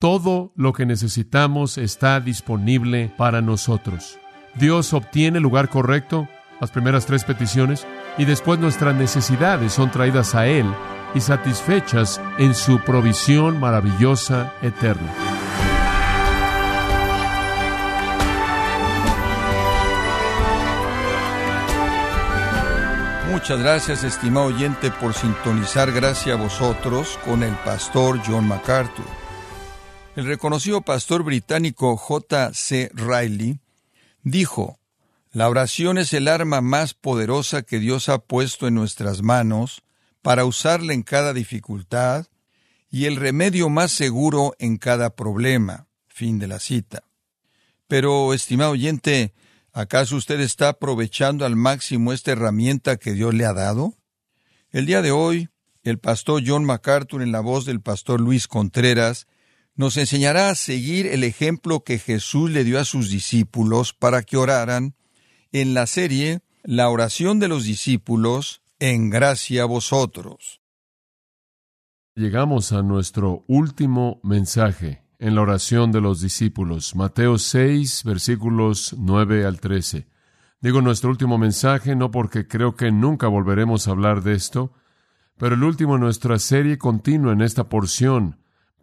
Todo lo que necesitamos está disponible para nosotros. Dios obtiene el lugar correcto, las primeras tres peticiones, y después nuestras necesidades son traídas a Él y satisfechas en su provisión maravillosa eterna. Muchas gracias, estimado oyente, por sintonizar. Gracias a vosotros con el pastor John MacArthur. El reconocido pastor británico J. C. Riley dijo, La oración es el arma más poderosa que Dios ha puesto en nuestras manos para usarla en cada dificultad y el remedio más seguro en cada problema. Fin de la cita. Pero, estimado oyente, ¿Acaso usted está aprovechando al máximo esta herramienta que Dios le ha dado? El día de hoy, el pastor John MacArthur, en la voz del pastor Luis Contreras, nos enseñará a seguir el ejemplo que Jesús le dio a sus discípulos para que oraran en la serie La oración de los discípulos, en gracia a vosotros. Llegamos a nuestro último mensaje en la oración de los discípulos. Mateo 6, versículos 9 al 13. Digo nuestro último mensaje no porque creo que nunca volveremos a hablar de esto, pero el último en nuestra serie continua en esta porción.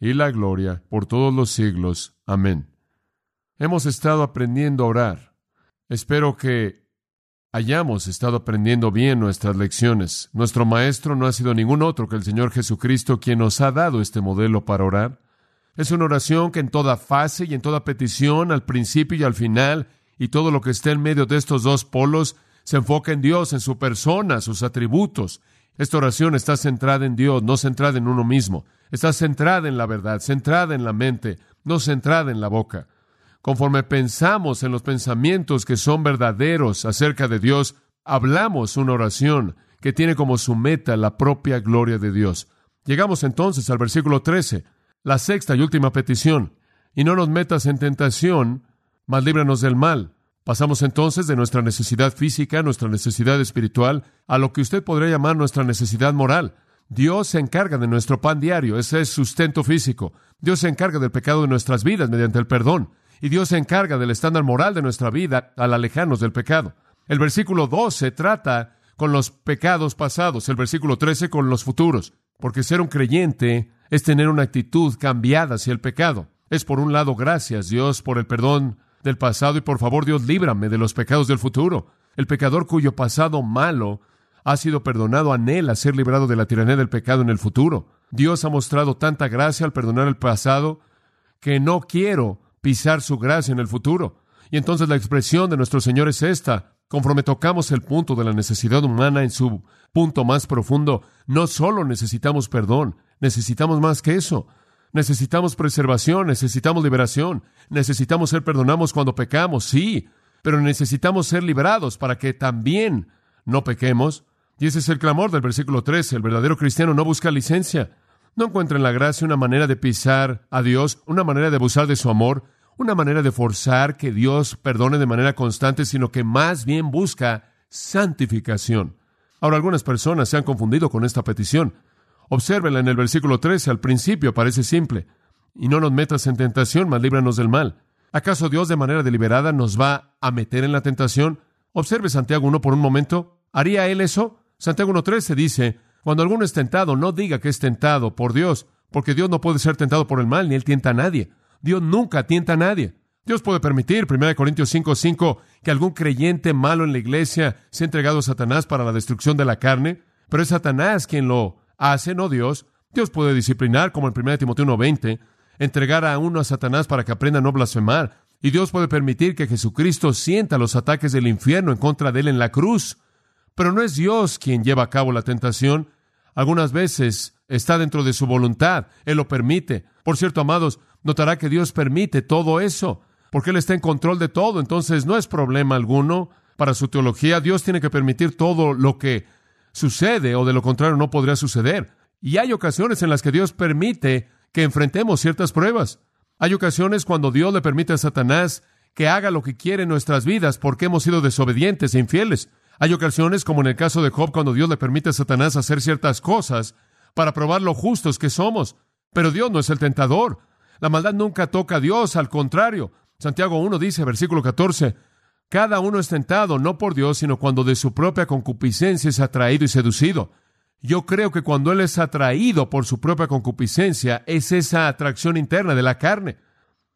y la gloria, por todos los siglos. Amén. Hemos estado aprendiendo a orar. Espero que hayamos estado aprendiendo bien nuestras lecciones. Nuestro Maestro no ha sido ningún otro que el Señor Jesucristo quien nos ha dado este modelo para orar. Es una oración que en toda fase y en toda petición, al principio y al final, y todo lo que esté en medio de estos dos polos, se enfoca en Dios, en su persona, sus atributos. Esta oración está centrada en Dios, no centrada en uno mismo. Está centrada en la verdad, centrada en la mente, no centrada en la boca. Conforme pensamos en los pensamientos que son verdaderos acerca de Dios, hablamos una oración que tiene como su meta la propia gloria de Dios. Llegamos entonces al versículo 13 la sexta y última petición. Y no nos metas en tentación, mas líbranos del mal. Pasamos entonces de nuestra necesidad física, nuestra necesidad espiritual, a lo que usted podría llamar nuestra necesidad moral. Dios se encarga de nuestro pan diario, ese es sustento físico. Dios se encarga del pecado de nuestras vidas mediante el perdón. Y Dios se encarga del estándar moral de nuestra vida al alejarnos del pecado. El versículo 12 trata con los pecados pasados, el versículo 13 con los futuros, porque ser un creyente es tener una actitud cambiada hacia el pecado. Es por un lado, gracias Dios por el perdón del pasado y por favor Dios líbrame de los pecados del futuro. El pecador cuyo pasado malo ha sido perdonado anhela ser librado de la tiranía del pecado en el futuro. Dios ha mostrado tanta gracia al perdonar el pasado que no quiero pisar su gracia en el futuro. Y entonces la expresión de nuestro Señor es esta. Conforme tocamos el punto de la necesidad humana en su punto más profundo, no solo necesitamos perdón, necesitamos más que eso. Necesitamos preservación, necesitamos liberación, necesitamos ser perdonados cuando pecamos, sí, pero necesitamos ser liberados para que también no pequemos. Y ese es el clamor del versículo 13. El verdadero cristiano no busca licencia. No encuentra en la gracia una manera de pisar a Dios, una manera de abusar de su amor, una manera de forzar que Dios perdone de manera constante, sino que más bien busca santificación. Ahora, algunas personas se han confundido con esta petición. Obsérvenla en el versículo 13, al principio parece simple. Y no nos metas en tentación, mas líbranos del mal. ¿Acaso Dios de manera deliberada nos va a meter en la tentación? Observe Santiago 1 por un momento. ¿Haría él eso? Santiago 1.13 dice, cuando alguno es tentado, no diga que es tentado por Dios, porque Dios no puede ser tentado por el mal, ni él tienta a nadie. Dios nunca tienta a nadie. Dios puede permitir, 1 Corintios 5:5, que algún creyente malo en la iglesia sea entregado a Satanás para la destrucción de la carne, pero es Satanás quien lo hace, no Dios. Dios puede disciplinar, como en 1 Timoteo 1:20, entregar a uno a Satanás para que aprenda a no blasfemar, y Dios puede permitir que Jesucristo sienta los ataques del infierno en contra de él en la cruz. Pero no es Dios quien lleva a cabo la tentación. Algunas veces está dentro de su voluntad, Él lo permite. Por cierto, amados, notará que Dios permite todo eso. porque Él está en control de todo, entonces no es problema alguno para su teología. Dios tiene que permitir todo lo que sucede o de lo contrario no podría suceder. Y hay ocasiones en las que Dios permite que enfrentemos ciertas pruebas. Hay ocasiones cuando Dios le permite a Satanás que haga lo que quiere en nuestras vidas porque hemos sido desobedientes e infieles. Hay ocasiones, como en el caso de Job, cuando Dios le permite a Satanás hacer ciertas cosas para probar lo justos que somos. Pero Dios no es el tentador. La maldad nunca toca a Dios, al contrario. Santiago 1 dice, versículo 14, cada uno es tentado no por Dios, sino cuando de su propia concupiscencia es atraído y seducido. Yo creo que cuando Él es atraído por su propia concupiscencia, es esa atracción interna de la carne.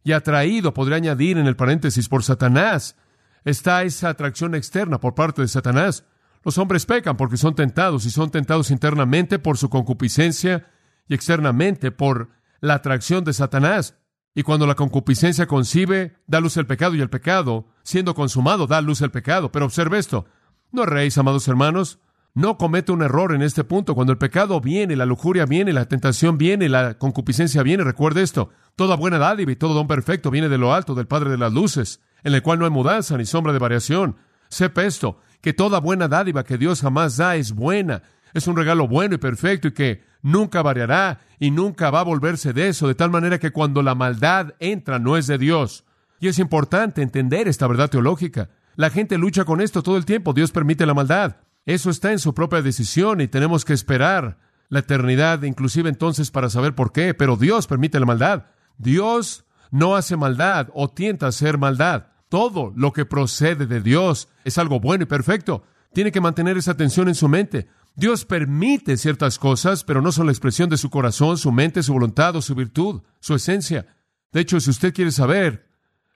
Y atraído, podría añadir en el paréntesis, por Satanás, está esa atracción externa por parte de Satanás. Los hombres pecan porque son tentados y son tentados internamente por su concupiscencia y externamente por la atracción de Satanás. Y cuando la concupiscencia concibe, da luz el pecado y el pecado, siendo consumado, da luz el pecado. Pero observe esto. No erréis, amados hermanos. No comete un error en este punto. Cuando el pecado viene, la lujuria viene, la tentación viene, la concupiscencia viene, recuerde esto. Toda buena dádiva y todo don perfecto viene de lo alto, del Padre de las Luces, en el cual no hay mudanza ni sombra de variación. Sepa esto, que toda buena dádiva que Dios jamás da es buena, es un regalo bueno y perfecto y que nunca variará y nunca va a volverse de eso, de tal manera que cuando la maldad entra no es de Dios. Y es importante entender esta verdad teológica. La gente lucha con esto todo el tiempo. Dios permite la maldad. Eso está en su propia decisión y tenemos que esperar la eternidad, inclusive entonces para saber por qué. Pero Dios permite la maldad. Dios no hace maldad o tienta a hacer maldad. Todo lo que procede de Dios es algo bueno y perfecto. Tiene que mantener esa atención en su mente. Dios permite ciertas cosas, pero no son la expresión de su corazón, su mente, su voluntad o su virtud, su esencia. De hecho, si usted quiere saber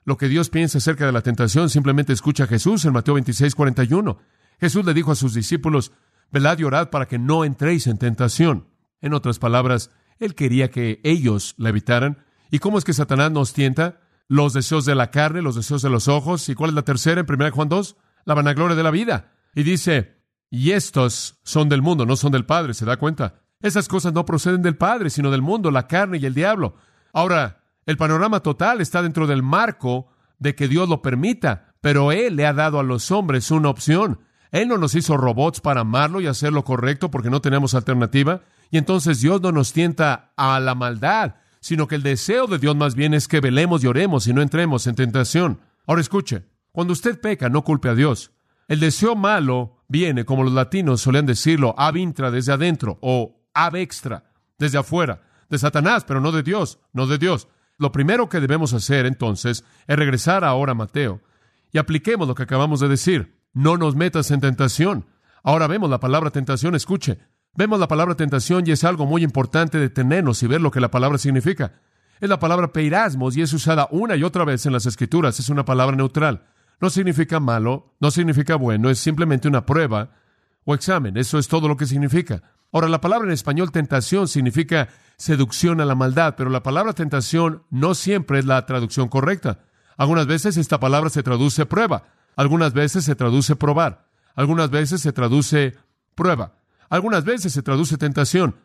lo que Dios piensa acerca de la tentación, simplemente escucha a Jesús en Mateo 26, 41. Jesús le dijo a sus discípulos, velad y orad para que no entréis en tentación. En otras palabras, Él quería que ellos la evitaran. ¿Y cómo es que Satanás nos tienta? Los deseos de la carne, los deseos de los ojos. ¿Y cuál es la tercera en 1 Juan 2? La vanagloria de la vida. Y dice, y estos son del mundo, no son del Padre, ¿se da cuenta? Esas cosas no proceden del Padre, sino del mundo, la carne y el diablo. Ahora, el panorama total está dentro del marco de que Dios lo permita, pero Él le ha dado a los hombres una opción. Él no nos hizo robots para amarlo y hacer lo correcto porque no tenemos alternativa. Y entonces Dios no nos tienta a la maldad, sino que el deseo de Dios más bien es que velemos y oremos y no entremos en tentación. Ahora escuche, cuando usted peca, no culpe a Dios. El deseo malo viene, como los latinos solían decirlo, ab intra desde adentro o ab extra desde afuera, de Satanás, pero no de Dios, no de Dios. Lo primero que debemos hacer entonces es regresar ahora a Mateo y apliquemos lo que acabamos de decir. No nos metas en tentación. Ahora vemos la palabra tentación, escuche. Vemos la palabra tentación y es algo muy importante detenernos y ver lo que la palabra significa. Es la palabra peirasmos y es usada una y otra vez en las escrituras. Es una palabra neutral. No significa malo, no significa bueno, es simplemente una prueba o examen. Eso es todo lo que significa. Ahora, la palabra en español tentación significa seducción a la maldad, pero la palabra tentación no siempre es la traducción correcta. Algunas veces esta palabra se traduce prueba, algunas veces se traduce probar, algunas veces se traduce prueba, algunas veces se traduce tentación.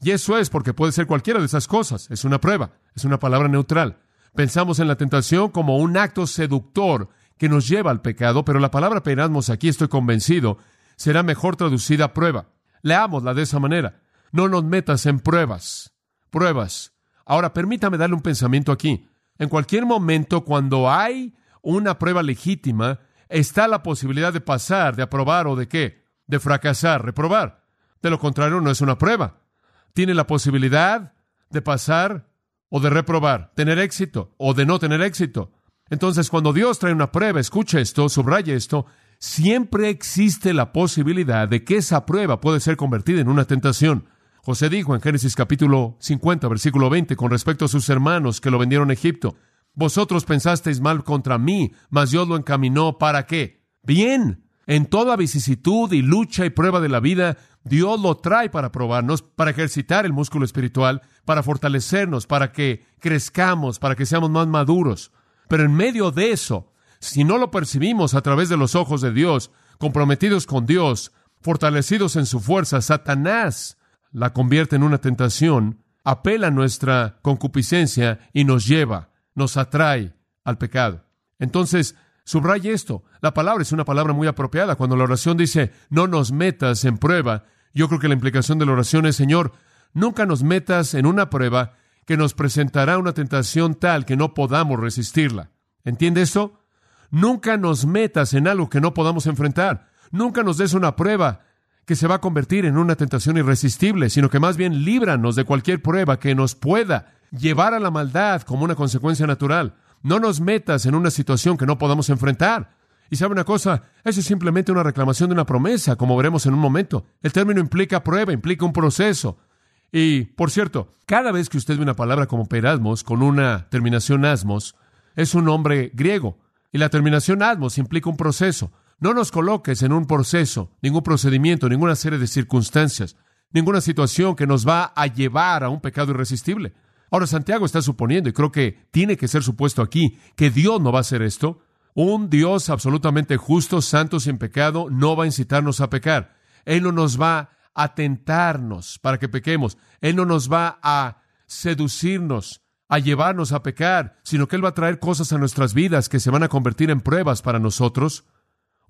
Y eso es porque puede ser cualquiera de esas cosas. Es una prueba, es una palabra neutral. Pensamos en la tentación como un acto seductor que nos lleva al pecado, pero la palabra peirasmos aquí estoy convencido será mejor traducida prueba. Leámosla de esa manera. No nos metas en pruebas. Pruebas. Ahora, permítame darle un pensamiento aquí. En cualquier momento, cuando hay una prueba legítima, está la posibilidad de pasar, de aprobar o de qué? De fracasar, reprobar. De lo contrario, no es una prueba. Tiene la posibilidad de pasar o de reprobar, tener éxito o de no tener éxito. Entonces, cuando Dios trae una prueba, escucha esto, subraya esto, siempre existe la posibilidad de que esa prueba puede ser convertida en una tentación. José dijo en Génesis capítulo 50, versículo 20, con respecto a sus hermanos que lo vendieron a Egipto, vosotros pensasteis mal contra mí, mas Dios lo encaminó para qué? Bien. En toda vicisitud y lucha y prueba de la vida, Dios lo trae para probarnos, para ejercitar el músculo espiritual, para fortalecernos, para que crezcamos, para que seamos más maduros. Pero en medio de eso, si no lo percibimos a través de los ojos de Dios, comprometidos con Dios, fortalecidos en su fuerza, Satanás la convierte en una tentación, apela a nuestra concupiscencia y nos lleva, nos atrae al pecado. Entonces, subraye esto. La palabra es una palabra muy apropiada. Cuando la oración dice, no nos metas en prueba, yo creo que la implicación de la oración es, Señor, nunca nos metas en una prueba que nos presentará una tentación tal que no podamos resistirla. ¿Entiende esto? Nunca nos metas en algo que no podamos enfrentar. Nunca nos des una prueba que se va a convertir en una tentación irresistible, sino que más bien líbranos de cualquier prueba que nos pueda llevar a la maldad como una consecuencia natural. No nos metas en una situación que no podamos enfrentar. Y sabe una cosa, eso es simplemente una reclamación de una promesa, como veremos en un momento. El término implica prueba, implica un proceso. Y, por cierto, cada vez que usted ve una palabra como perasmos con una terminación asmos, es un nombre griego. Y la terminación asmos implica un proceso. No nos coloques en un proceso, ningún procedimiento, ninguna serie de circunstancias, ninguna situación que nos va a llevar a un pecado irresistible. Ahora, Santiago está suponiendo, y creo que tiene que ser supuesto aquí, que Dios no va a hacer esto. Un Dios absolutamente justo, santo, sin pecado, no va a incitarnos a pecar. Él no nos va a tentarnos para que pequemos. Él no nos va a seducirnos, a llevarnos a pecar, sino que Él va a traer cosas a nuestras vidas que se van a convertir en pruebas para nosotros.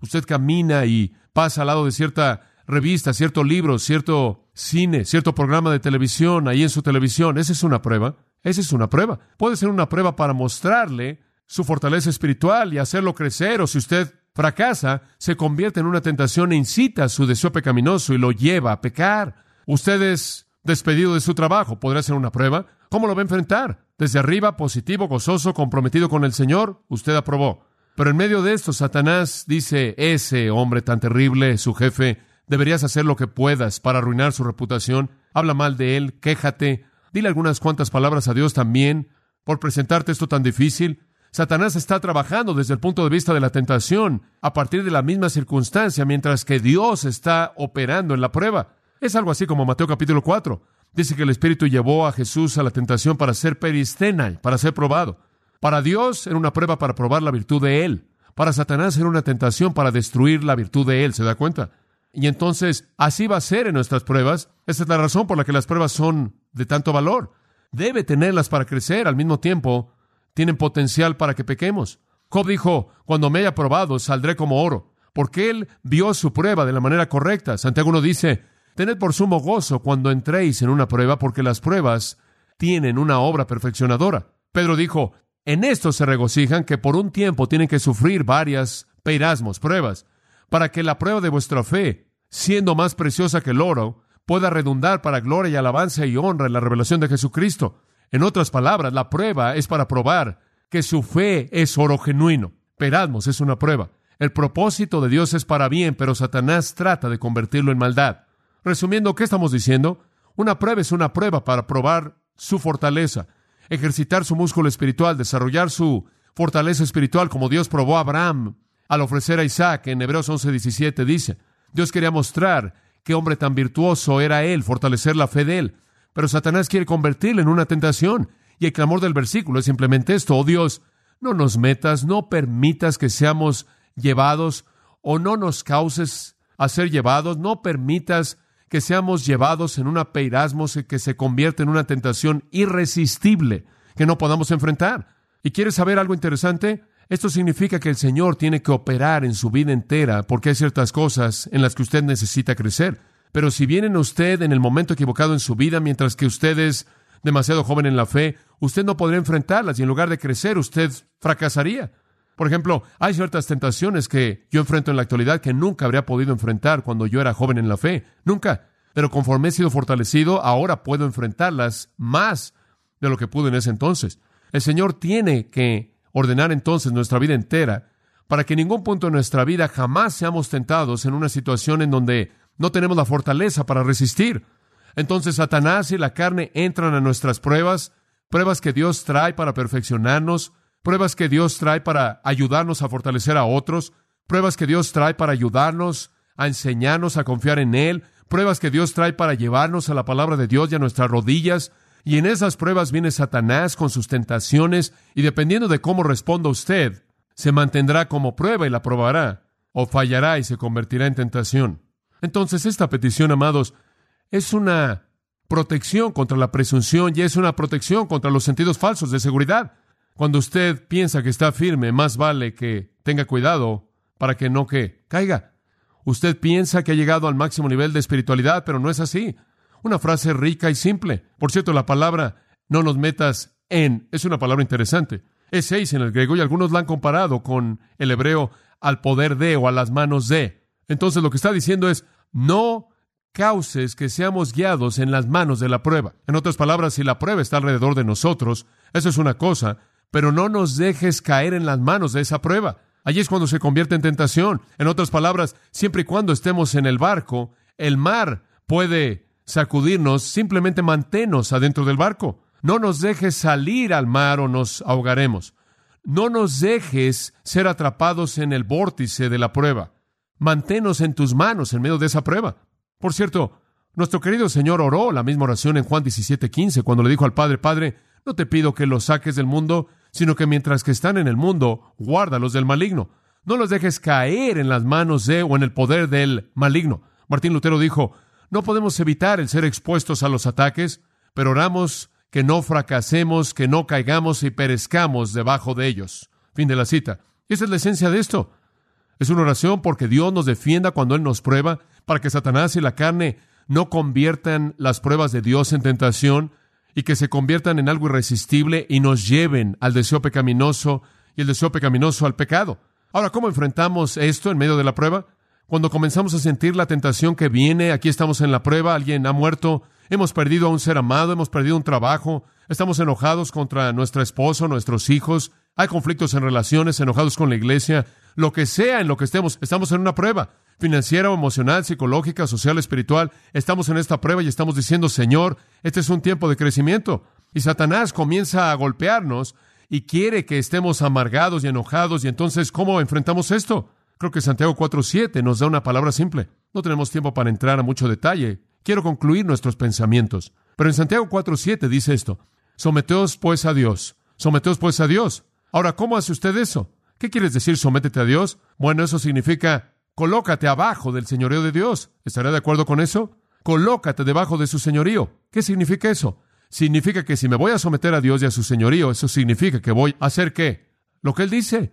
Usted camina y pasa al lado de cierta revista, cierto libro, cierto cine, cierto programa de televisión ahí en su televisión. Esa es una prueba. Esa es una prueba. Puede ser una prueba para mostrarle su fortaleza espiritual y hacerlo crecer, o si usted fracasa, se convierte en una tentación e incita su deseo pecaminoso y lo lleva a pecar. Usted es despedido de su trabajo. ¿Podrá ser una prueba? ¿Cómo lo va a enfrentar? Desde arriba, positivo, gozoso, comprometido con el Señor. Usted aprobó. Pero en medio de esto, Satanás dice, ese hombre tan terrible, su jefe, deberías hacer lo que puedas para arruinar su reputación. Habla mal de él, quéjate, dile algunas cuantas palabras a Dios también por presentarte esto tan difícil. Satanás está trabajando desde el punto de vista de la tentación a partir de la misma circunstancia, mientras que Dios está operando en la prueba. Es algo así como Mateo capítulo 4. Dice que el Espíritu llevó a Jesús a la tentación para ser peristena, para ser probado. Para Dios era una prueba para probar la virtud de Él. Para Satanás era una tentación para destruir la virtud de Él, ¿se da cuenta? Y entonces, así va a ser en nuestras pruebas. Esa es la razón por la que las pruebas son de tanto valor. Debe tenerlas para crecer, al mismo tiempo, tienen potencial para que pequemos. Job dijo, cuando me haya probado, saldré como oro, porque él vio su prueba de la manera correcta. Santiago 1 dice, tened por sumo gozo cuando entréis en una prueba, porque las pruebas tienen una obra perfeccionadora. Pedro dijo, en esto se regocijan que por un tiempo tienen que sufrir varias peirasmos, pruebas, para que la prueba de vuestra fe, siendo más preciosa que el oro, pueda redundar para gloria y alabanza y honra en la revelación de Jesucristo. En otras palabras, la prueba es para probar que su fe es oro genuino. Perasmos es una prueba. El propósito de Dios es para bien, pero Satanás trata de convertirlo en maldad. Resumiendo, ¿qué estamos diciendo? Una prueba es una prueba para probar su fortaleza ejercitar su músculo espiritual, desarrollar su fortaleza espiritual como Dios probó a Abraham al ofrecer a Isaac. En Hebreos 11:17 dice, Dios quería mostrar qué hombre tan virtuoso era él, fortalecer la fe de él. Pero Satanás quiere convertirlo en una tentación. Y el clamor del versículo es simplemente esto, oh Dios, no nos metas, no permitas que seamos llevados o no nos causes a ser llevados, no permitas que seamos llevados en una peirasmos que se convierte en una tentación irresistible que no podamos enfrentar. ¿Y quieres saber algo interesante? Esto significa que el Señor tiene que operar en su vida entera porque hay ciertas cosas en las que usted necesita crecer. Pero si vienen usted en el momento equivocado en su vida, mientras que usted es demasiado joven en la fe, usted no podría enfrentarlas y en lugar de crecer, usted fracasaría. Por ejemplo, hay ciertas tentaciones que yo enfrento en la actualidad que nunca habría podido enfrentar cuando yo era joven en la fe. Nunca. Pero conforme he sido fortalecido, ahora puedo enfrentarlas más de lo que pude en ese entonces. El Señor tiene que ordenar entonces nuestra vida entera para que en ningún punto de nuestra vida jamás seamos tentados en una situación en donde no tenemos la fortaleza para resistir. Entonces Satanás y la carne entran a nuestras pruebas, pruebas que Dios trae para perfeccionarnos, pruebas que Dios trae para ayudarnos a fortalecer a otros, pruebas que Dios trae para ayudarnos a enseñarnos a confiar en Él, pruebas que Dios trae para llevarnos a la palabra de Dios y a nuestras rodillas. Y en esas pruebas viene Satanás con sus tentaciones y dependiendo de cómo responda usted, se mantendrá como prueba y la probará, o fallará y se convertirá en tentación. Entonces esta petición, amados, es una protección contra la presunción y es una protección contra los sentidos falsos de seguridad. Cuando usted piensa que está firme, más vale que tenga cuidado para que no que caiga. Usted piensa que ha llegado al máximo nivel de espiritualidad, pero no es así. Una frase rica y simple. Por cierto, la palabra no nos metas en es una palabra interesante. Es seis en el griego y algunos la han comparado con el hebreo al poder de o a las manos de. Entonces lo que está diciendo es no causes que seamos guiados en las manos de la prueba. En otras palabras, si la prueba está alrededor de nosotros, eso es una cosa, pero no nos dejes caer en las manos de esa prueba. Allí es cuando se convierte en tentación. En otras palabras, siempre y cuando estemos en el barco, el mar puede sacudirnos, simplemente manténnos adentro del barco. No nos dejes salir al mar o nos ahogaremos. No nos dejes ser atrapados en el vórtice de la prueba. Manténnos en tus manos en medio de esa prueba. Por cierto, nuestro querido Señor oró la misma oración en Juan 17:15 cuando le dijo al Padre, Padre, no te pido que los saques del mundo, sino que mientras que están en el mundo, guárdalos del maligno. No los dejes caer en las manos de o en el poder del maligno. Martín Lutero dijo, no podemos evitar el ser expuestos a los ataques, pero oramos que no fracasemos, que no caigamos y perezcamos debajo de ellos. Fin de la cita. Y esa es la esencia de esto. Es una oración porque Dios nos defienda cuando Él nos prueba, para que Satanás y la carne no conviertan las pruebas de Dios en tentación, y que se conviertan en algo irresistible y nos lleven al deseo pecaminoso y el deseo pecaminoso al pecado. Ahora, ¿cómo enfrentamos esto en medio de la prueba? Cuando comenzamos a sentir la tentación que viene, aquí estamos en la prueba, alguien ha muerto, hemos perdido a un ser amado, hemos perdido un trabajo, estamos enojados contra nuestro esposo, nuestros hijos, hay conflictos en relaciones, enojados con la iglesia, lo que sea en lo que estemos, estamos en una prueba financiera emocional, psicológica, social, espiritual. Estamos en esta prueba y estamos diciendo, Señor, este es un tiempo de crecimiento. Y Satanás comienza a golpearnos y quiere que estemos amargados y enojados. Y entonces, ¿cómo enfrentamos esto? Creo que Santiago 4.7 nos da una palabra simple. No tenemos tiempo para entrar a mucho detalle. Quiero concluir nuestros pensamientos. Pero en Santiago 4.7 dice esto. Someteos pues a Dios. Someteos pues a Dios. Ahora, ¿cómo hace usted eso? ¿Qué quieres decir sométete a Dios? Bueno, eso significa colócate abajo del señorío de Dios. ¿Estará de acuerdo con eso? Colócate debajo de su señorío. ¿Qué significa eso? Significa que si me voy a someter a Dios y a su señorío, eso significa que voy a hacer qué? Lo que Él dice.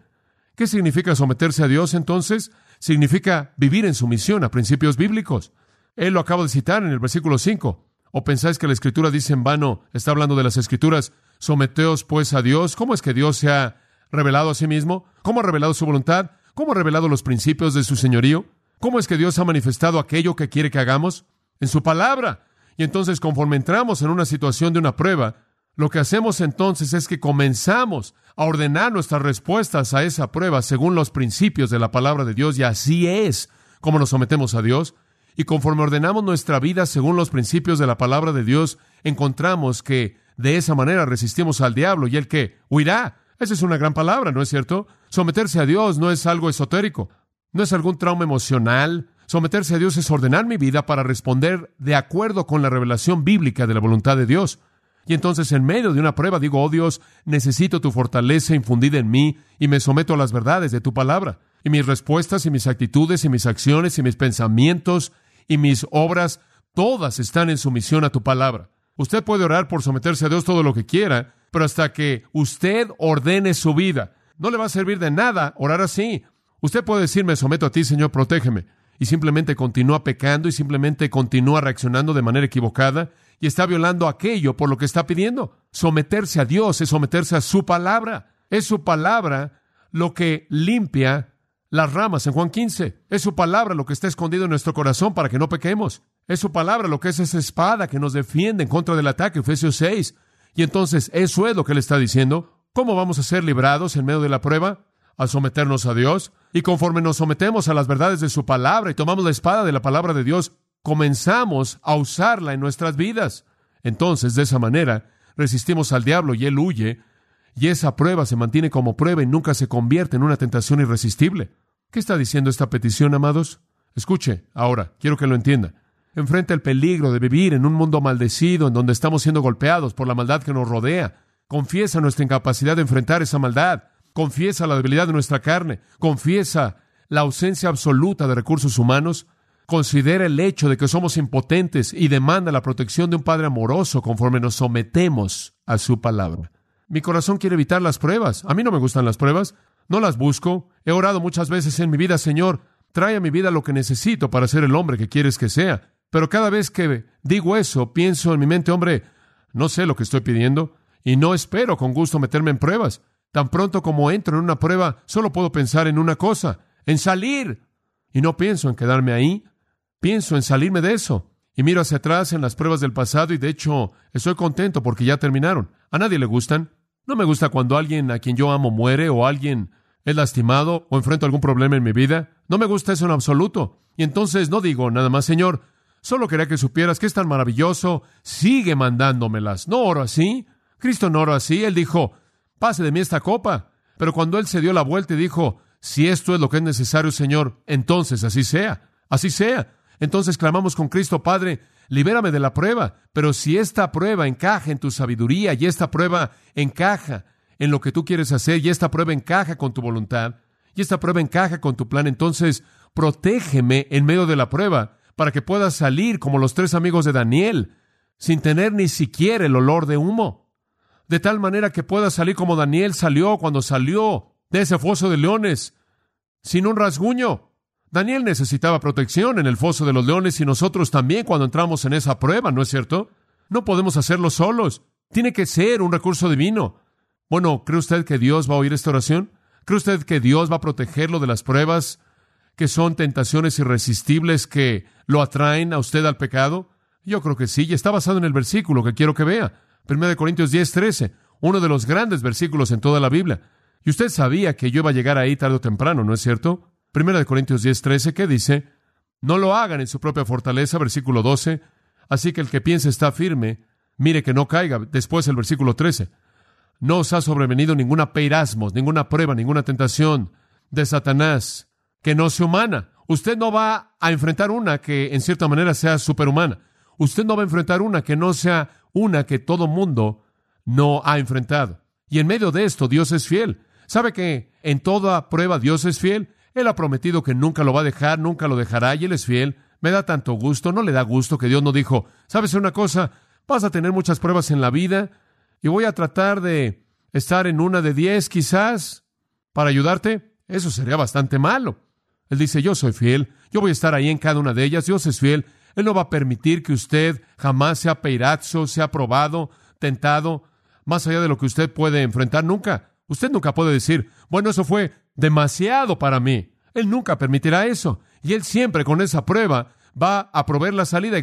¿Qué significa someterse a Dios entonces? Significa vivir en sumisión a principios bíblicos. Él lo acaba de citar en el versículo 5. ¿O pensáis que la escritura dice en vano, está hablando de las escrituras, someteos pues a Dios? ¿Cómo es que Dios se ha revelado a sí mismo? ¿Cómo ha revelado su voluntad? ¿Cómo ha revelado los principios de su señorío? ¿Cómo es que Dios ha manifestado aquello que quiere que hagamos? En su palabra. Y entonces, conforme entramos en una situación de una prueba, lo que hacemos entonces es que comenzamos a ordenar nuestras respuestas a esa prueba según los principios de la palabra de Dios, y así es como nos sometemos a Dios. Y conforme ordenamos nuestra vida según los principios de la palabra de Dios, encontramos que de esa manera resistimos al diablo y el que huirá. Esa es una gran palabra, ¿no es cierto? Someterse a Dios no es algo esotérico, no es algún trauma emocional. Someterse a Dios es ordenar mi vida para responder de acuerdo con la revelación bíblica de la voluntad de Dios. Y entonces en medio de una prueba digo, oh Dios, necesito tu fortaleza infundida en mí y me someto a las verdades de tu palabra. Y mis respuestas y mis actitudes y mis acciones y mis pensamientos y mis obras, todas están en sumisión a tu palabra. Usted puede orar por someterse a Dios todo lo que quiera, pero hasta que usted ordene su vida, no le va a servir de nada orar así. Usted puede decir, me someto a ti, Señor, protégeme. Y simplemente continúa pecando y simplemente continúa reaccionando de manera equivocada y está violando aquello por lo que está pidiendo. Someterse a Dios es someterse a su palabra. Es su palabra lo que limpia las ramas en Juan 15. Es su palabra lo que está escondido en nuestro corazón para que no pequemos. Es su palabra lo que es esa espada que nos defiende en contra del ataque, Efesios 6. Y entonces eso es lo que él está diciendo. ¿Cómo vamos a ser librados en medio de la prueba? A someternos a Dios. Y conforme nos sometemos a las verdades de su palabra y tomamos la espada de la palabra de Dios, comenzamos a usarla en nuestras vidas. Entonces, de esa manera, resistimos al diablo y él huye, y esa prueba se mantiene como prueba y nunca se convierte en una tentación irresistible. ¿Qué está diciendo esta petición, amados? Escuche, ahora, quiero que lo entienda. Enfrenta el peligro de vivir en un mundo maldecido en donde estamos siendo golpeados por la maldad que nos rodea. Confiesa nuestra incapacidad de enfrentar esa maldad. Confiesa la debilidad de nuestra carne. Confiesa la ausencia absoluta de recursos humanos. Considera el hecho de que somos impotentes y demanda la protección de un Padre amoroso conforme nos sometemos a su palabra. Mi corazón quiere evitar las pruebas. A mí no me gustan las pruebas. No las busco. He orado muchas veces en mi vida, Señor, trae a mi vida lo que necesito para ser el hombre que quieres que sea. Pero cada vez que digo eso, pienso en mi mente, hombre, no sé lo que estoy pidiendo y no espero con gusto meterme en pruebas. Tan pronto como entro en una prueba, solo puedo pensar en una cosa, en salir. Y no pienso en quedarme ahí, pienso en salirme de eso. Y miro hacia atrás en las pruebas del pasado y de hecho estoy contento porque ya terminaron. A nadie le gustan. No me gusta cuando alguien a quien yo amo muere o alguien es lastimado o enfrento algún problema en mi vida. No me gusta eso en absoluto. Y entonces no digo nada más, Señor, solo quería que supieras que es tan maravilloso, sigue mandándomelas. No oro así. Cristo no oró así. Él dijo, pase de mí esta copa. Pero cuando Él se dio la vuelta y dijo, si esto es lo que es necesario, Señor, entonces así sea, así sea. Entonces clamamos con Cristo, Padre, libérame de la prueba. Pero si esta prueba encaja en tu sabiduría y esta prueba encaja en lo que tú quieres hacer y esta prueba encaja con tu voluntad y esta prueba encaja con tu plan, entonces protégeme en medio de la prueba para que pueda salir como los tres amigos de Daniel, sin tener ni siquiera el olor de humo. De tal manera que pueda salir como Daniel salió cuando salió de ese foso de leones, sin un rasguño. Daniel necesitaba protección en el foso de los leones y nosotros también cuando entramos en esa prueba, ¿no es cierto? No podemos hacerlo solos. Tiene que ser un recurso divino. Bueno, ¿cree usted que Dios va a oír esta oración? ¿Cree usted que Dios va a protegerlo de las pruebas que son tentaciones irresistibles que lo atraen a usted al pecado? Yo creo que sí, y está basado en el versículo que quiero que vea. 1 Corintios 10, 13, uno de los grandes versículos en toda la Biblia. Y usted sabía que yo iba a llegar ahí tarde o temprano, ¿no es cierto? 1 Corintios 10, 13, ¿qué dice? No lo hagan en su propia fortaleza, versículo 12. Así que el que piense está firme, mire que no caiga. Después el versículo 13 no os ha sobrevenido ninguna peirasmos, ninguna prueba, ninguna tentación de Satanás que no sea humana. Usted no va a enfrentar una que en cierta manera sea superhumana. Usted no va a enfrentar una que no sea una que todo mundo no ha enfrentado. Y en medio de esto Dios es fiel. ¿Sabe que en toda prueba Dios es fiel? Él ha prometido que nunca lo va a dejar, nunca lo dejará y Él es fiel. Me da tanto gusto, no le da gusto que Dios no dijo, ¿sabes una cosa? Vas a tener muchas pruebas en la vida, y voy a tratar de estar en una de diez quizás para ayudarte, eso sería bastante malo. Él dice, yo soy fiel, yo voy a estar ahí en cada una de ellas, Dios es fiel, Él no va a permitir que usted jamás sea peirazo, sea probado, tentado, más allá de lo que usted puede enfrentar nunca. Usted nunca puede decir, bueno, eso fue demasiado para mí. Él nunca permitirá eso. Y Él siempre con esa prueba va a proveer la salida,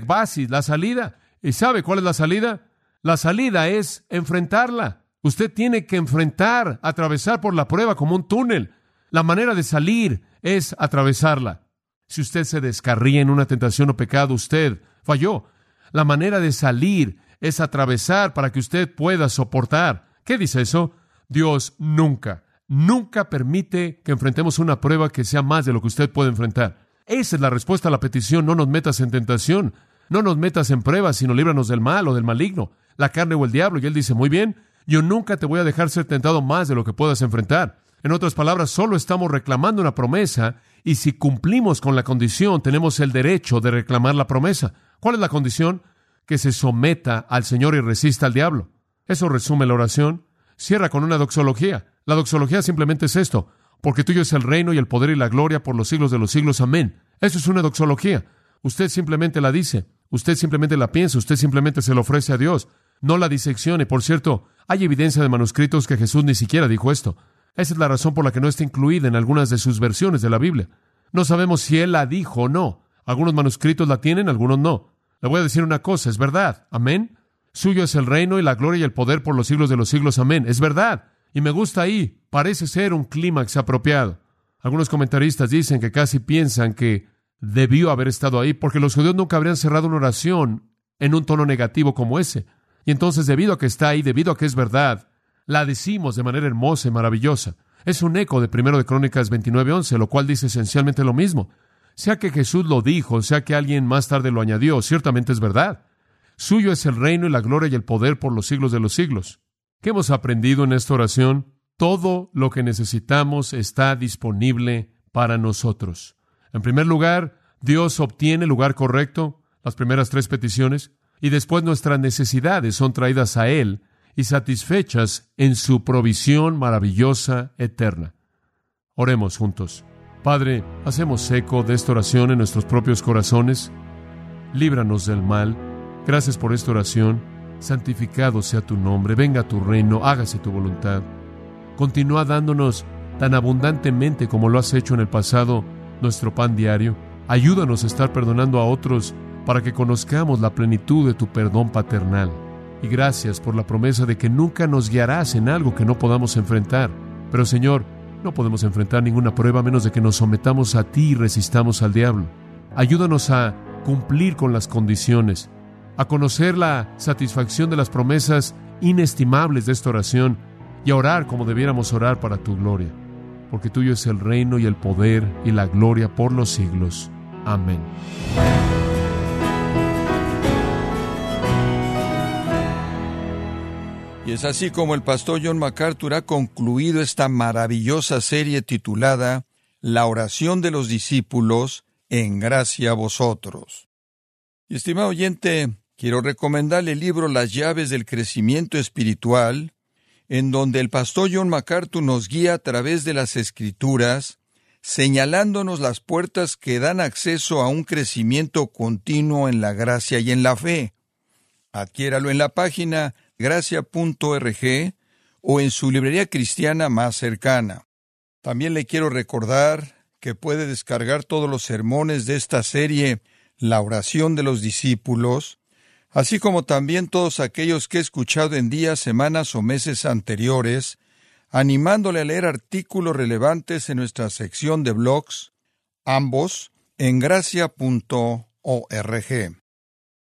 la salida. ¿Y sabe cuál es la salida? La salida es enfrentarla. Usted tiene que enfrentar, atravesar por la prueba como un túnel. La manera de salir es atravesarla. Si usted se descarría en una tentación o pecado, usted falló. La manera de salir es atravesar para que usted pueda soportar. ¿Qué dice eso? Dios nunca, nunca permite que enfrentemos una prueba que sea más de lo que usted puede enfrentar. Esa es la respuesta a la petición. No nos metas en tentación. No nos metas en pruebas, sino líbranos del mal o del maligno la carne o el diablo. Y él dice, muy bien, yo nunca te voy a dejar ser tentado más de lo que puedas enfrentar. En otras palabras, solo estamos reclamando una promesa y si cumplimos con la condición, tenemos el derecho de reclamar la promesa. ¿Cuál es la condición? Que se someta al Señor y resista al diablo. Eso resume la oración. Cierra con una doxología. La doxología simplemente es esto, porque tuyo es el reino y el poder y la gloria por los siglos de los siglos. Amén. Eso es una doxología. Usted simplemente la dice, usted simplemente la piensa, usted simplemente se lo ofrece a Dios no la diseccione. Por cierto, hay evidencia de manuscritos que Jesús ni siquiera dijo esto. Esa es la razón por la que no está incluida en algunas de sus versiones de la Biblia. No sabemos si él la dijo o no. Algunos manuscritos la tienen, algunos no. Le voy a decir una cosa, es verdad. Amén. Suyo es el reino y la gloria y el poder por los siglos de los siglos. Amén. Es verdad. Y me gusta ahí. Parece ser un clímax apropiado. Algunos comentaristas dicen que casi piensan que debió haber estado ahí porque los judíos nunca habrían cerrado una oración en un tono negativo como ese. Y entonces, debido a que está ahí, debido a que es verdad, la decimos de manera hermosa y maravillosa. Es un eco de primero de Crónicas 29:11, lo cual dice esencialmente lo mismo. Sea que Jesús lo dijo, sea que alguien más tarde lo añadió, ciertamente es verdad. Suyo es el reino y la gloria y el poder por los siglos de los siglos. ¿Qué hemos aprendido en esta oración? Todo lo que necesitamos está disponible para nosotros. En primer lugar, Dios obtiene el lugar correcto, las primeras tres peticiones y después nuestras necesidades son traídas a Él y satisfechas en su provisión maravillosa eterna. Oremos juntos. Padre, hacemos eco de esta oración en nuestros propios corazones. Líbranos del mal. Gracias por esta oración. Santificado sea tu nombre. Venga tu reino. Hágase tu voluntad. Continúa dándonos tan abundantemente como lo has hecho en el pasado nuestro pan diario. Ayúdanos a estar perdonando a otros para que conozcamos la plenitud de tu perdón paternal. Y gracias por la promesa de que nunca nos guiarás en algo que no podamos enfrentar. Pero Señor, no podemos enfrentar ninguna prueba a menos de que nos sometamos a ti y resistamos al diablo. Ayúdanos a cumplir con las condiciones, a conocer la satisfacción de las promesas inestimables de esta oración y a orar como debiéramos orar para tu gloria, porque tuyo es el reino y el poder y la gloria por los siglos. Amén. Y es así como el pastor John MacArthur ha concluido esta maravillosa serie titulada La oración de los discípulos en gracia a vosotros. Y estimado oyente, quiero recomendarle el libro Las llaves del crecimiento espiritual, en donde el pastor John MacArthur nos guía a través de las escrituras, señalándonos las puertas que dan acceso a un crecimiento continuo en la gracia y en la fe. Adquiéralo en la página gracia.org o en su librería cristiana más cercana. También le quiero recordar que puede descargar todos los sermones de esta serie La oración de los discípulos, así como también todos aquellos que he escuchado en días, semanas o meses anteriores, animándole a leer artículos relevantes en nuestra sección de blogs, ambos en gracia.org.